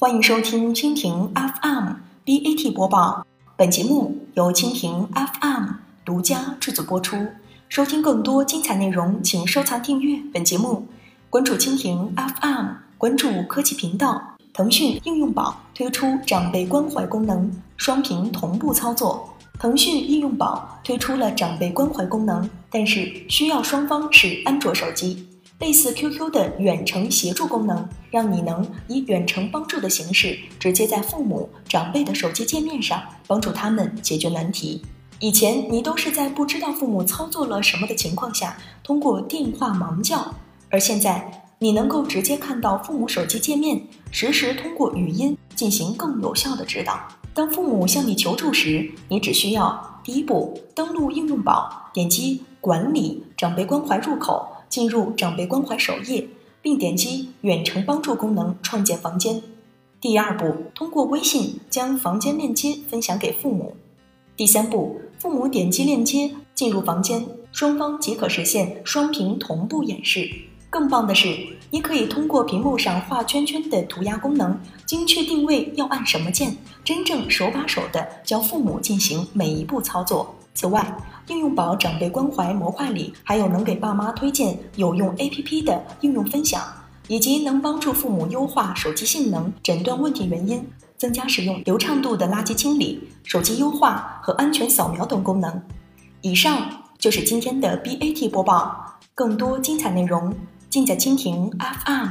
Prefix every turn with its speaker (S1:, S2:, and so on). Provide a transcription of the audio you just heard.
S1: 欢迎收听蜻蜓 FM BAT 播报。本节目由蜻蜓 FM 独家制作播出。收听更多精彩内容，请收藏订阅本节目，关注蜻蜓 FM，关注科技频道。腾讯应用宝推出长辈关怀功能，双屏同步操作。腾讯应用宝推出了长辈关怀功能，但是需要双方是安卓手机。类似 QQ 的远程协助功能，让你能以远程帮助的形式，直接在父母长辈的手机界面上帮助他们解决难题。以前你都是在不知道父母操作了什么的情况下，通过电话盲叫，而现在你能够直接看到父母手机界面，实时通过语音进行更有效的指导。当父母向你求助时，你只需要第一步登录应用宝，点击管理长辈关怀入口。进入长辈关怀首页，并点击远程帮助功能创建房间。第二步，通过微信将房间链接分享给父母。第三步，父母点击链接进入房间，双方即可实现双屏同步演示。更棒的是，你可以通过屏幕上画圈圈的涂鸦功能，精确定位要按什么键，真正手把手的教父母进行每一步操作。此外，应用宝长辈关怀模块里还有能给爸妈推荐有用 APP 的应用分享，以及能帮助父母优化手机性能、诊断问题原因、增加使用流畅度的垃圾清理、手机优化和安全扫描等功能。以上就是今天的 BAT 播报，更多精彩内容尽在蜻蜓 FM。